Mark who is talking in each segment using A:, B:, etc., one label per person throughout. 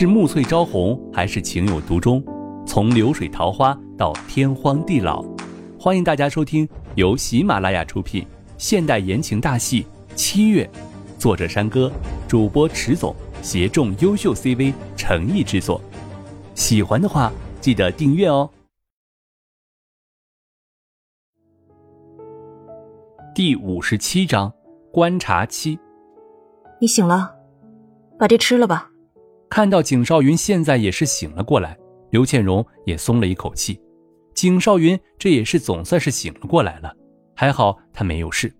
A: 是暮翠朝红，还是情有独钟？从流水桃花到天荒地老，欢迎大家收听由喜马拉雅出品现代言情大戏《七月》，作者山歌，主播迟总，协众优秀 CV 诚意制作。喜欢的话，记得订阅哦。第五十七章观察期。
B: 你醒了，把这吃了吧。
A: 看到景少云现在也是醒了过来，刘倩荣也松了一口气。景少云这也是总算是醒了过来了，还好他没有事，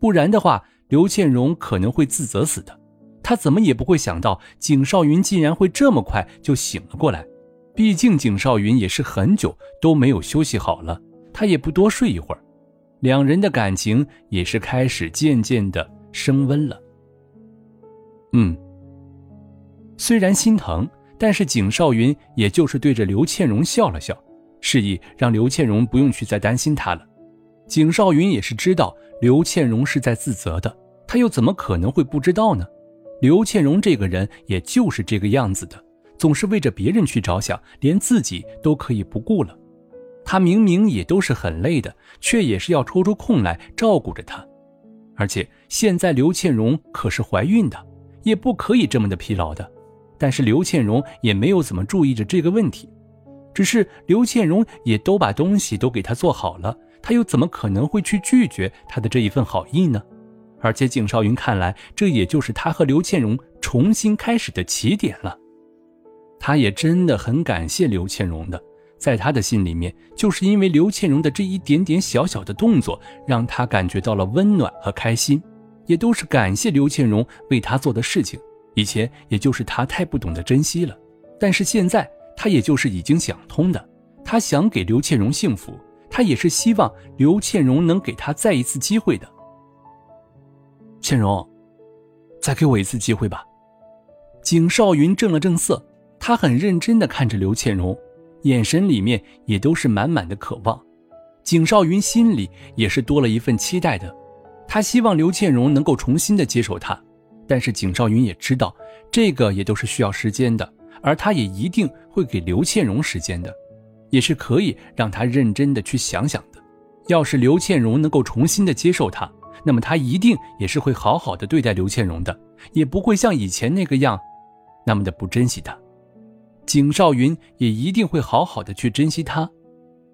A: 不然的话，刘倩荣可能会自责死的。他怎么也不会想到景少云竟然会这么快就醒了过来，毕竟景少云也是很久都没有休息好了，他也不多睡一会儿，两人的感情也是开始渐渐的升温了。嗯。虽然心疼，但是景少云也就是对着刘倩荣笑了笑，示意让刘倩荣不用去再担心他了。景少云也是知道刘倩荣是在自责的，他又怎么可能会不知道呢？刘倩荣这个人也就是这个样子的，总是为着别人去着想，连自己都可以不顾了。他明明也都是很累的，却也是要抽出空来照顾着他。而且现在刘倩荣可是怀孕的，也不可以这么的疲劳的。但是刘倩荣也没有怎么注意着这个问题，只是刘倩荣也都把东西都给他做好了，他又怎么可能会去拒绝他的这一份好意呢？而且景少云看来，这也就是他和刘倩荣重新开始的起点了。他也真的很感谢刘倩荣的，在他的心里面，就是因为刘倩荣的这一点点小小的动作，让他感觉到了温暖和开心，也都是感谢刘倩荣为他做的事情。以前也就是他太不懂得珍惜了，但是现在他也就是已经想通的，他想给刘倩荣幸福，他也是希望刘倩荣能给他再一次机会的。倩荣，再给我一次机会吧。景少云正了正色，他很认真的看着刘倩荣，眼神里面也都是满满的渴望。景少云心里也是多了一份期待的，他希望刘倩荣能够重新的接受他。但是景少云也知道，这个也都是需要时间的，而他也一定会给刘倩荣时间的，也是可以让他认真的去想想的。要是刘倩荣能够重新的接受他，那么他一定也是会好好的对待刘倩荣的，也不会像以前那个样，那么的不珍惜他。景少云也一定会好好的去珍惜他，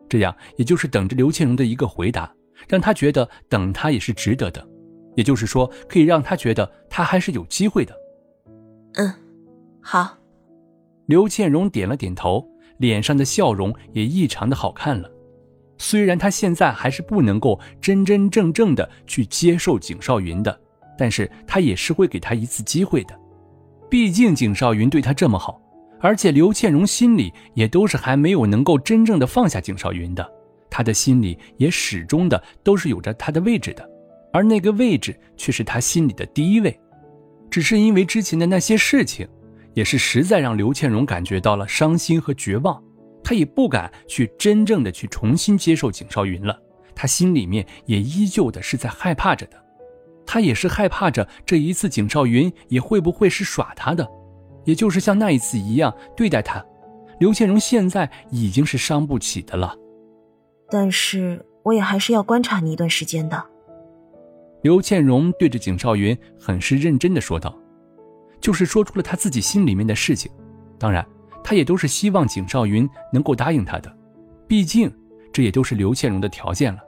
A: 这样也就是等着刘倩荣的一个回答，让他觉得等他也是值得的。也就是说，可以让他觉得他还是有机会的。
B: 嗯，好。
A: 刘倩荣点了点头，脸上的笑容也异常的好看了。虽然他现在还是不能够真真正正的去接受景少云的，但是他也是会给他一次机会的。毕竟景少云对他这么好，而且刘倩荣心里也都是还没有能够真正的放下景少云的，他的心里也始终的都是有着他的位置的。而那个位置却是他心里的第一位，只是因为之前的那些事情，也是实在让刘倩荣感觉到了伤心和绝望，他也不敢去真正的去重新接受景少云了，他心里面也依旧的是在害怕着的，他也是害怕着这一次景少云也会不会是耍他的，也就是像那一次一样对待他，刘倩荣现在已经是伤不起的了，
B: 但是我也还是要观察你一段时间的。
A: 刘倩荣对着景少云很是认真的说道，就是说出了他自己心里面的事情。当然，他也都是希望景少云能够答应他的，毕竟这也都是刘倩荣的条件了。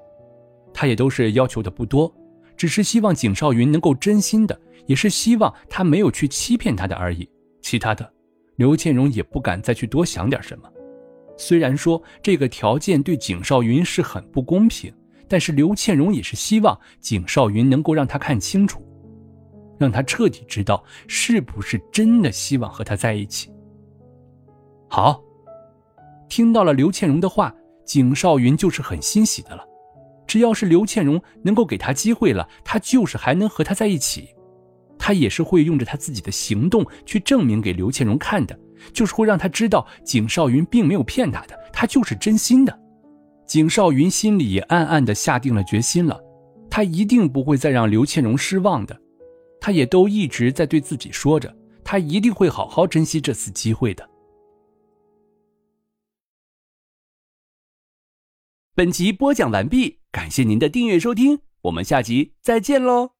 A: 他也都是要求的不多，只是希望景少云能够真心的，也是希望他没有去欺骗他的而已。其他的，刘倩荣也不敢再去多想点什么。虽然说这个条件对景少云是很不公平。但是刘倩荣也是希望景少云能够让他看清楚，让他彻底知道是不是真的希望和他在一起。好，听到了刘倩荣的话，景少云就是很欣喜的了。只要是刘倩荣能够给他机会了，他就是还能和他在一起，他也是会用着他自己的行动去证明给刘倩荣看的，就是会让他知道景少云并没有骗他的，他就是真心的。景少云心里也暗暗的下定了决心了，他一定不会再让刘倩荣失望的，他也都一直在对自己说着，他一定会好好珍惜这次机会的。本集播讲完毕，感谢您的订阅收听，我们下集再见喽。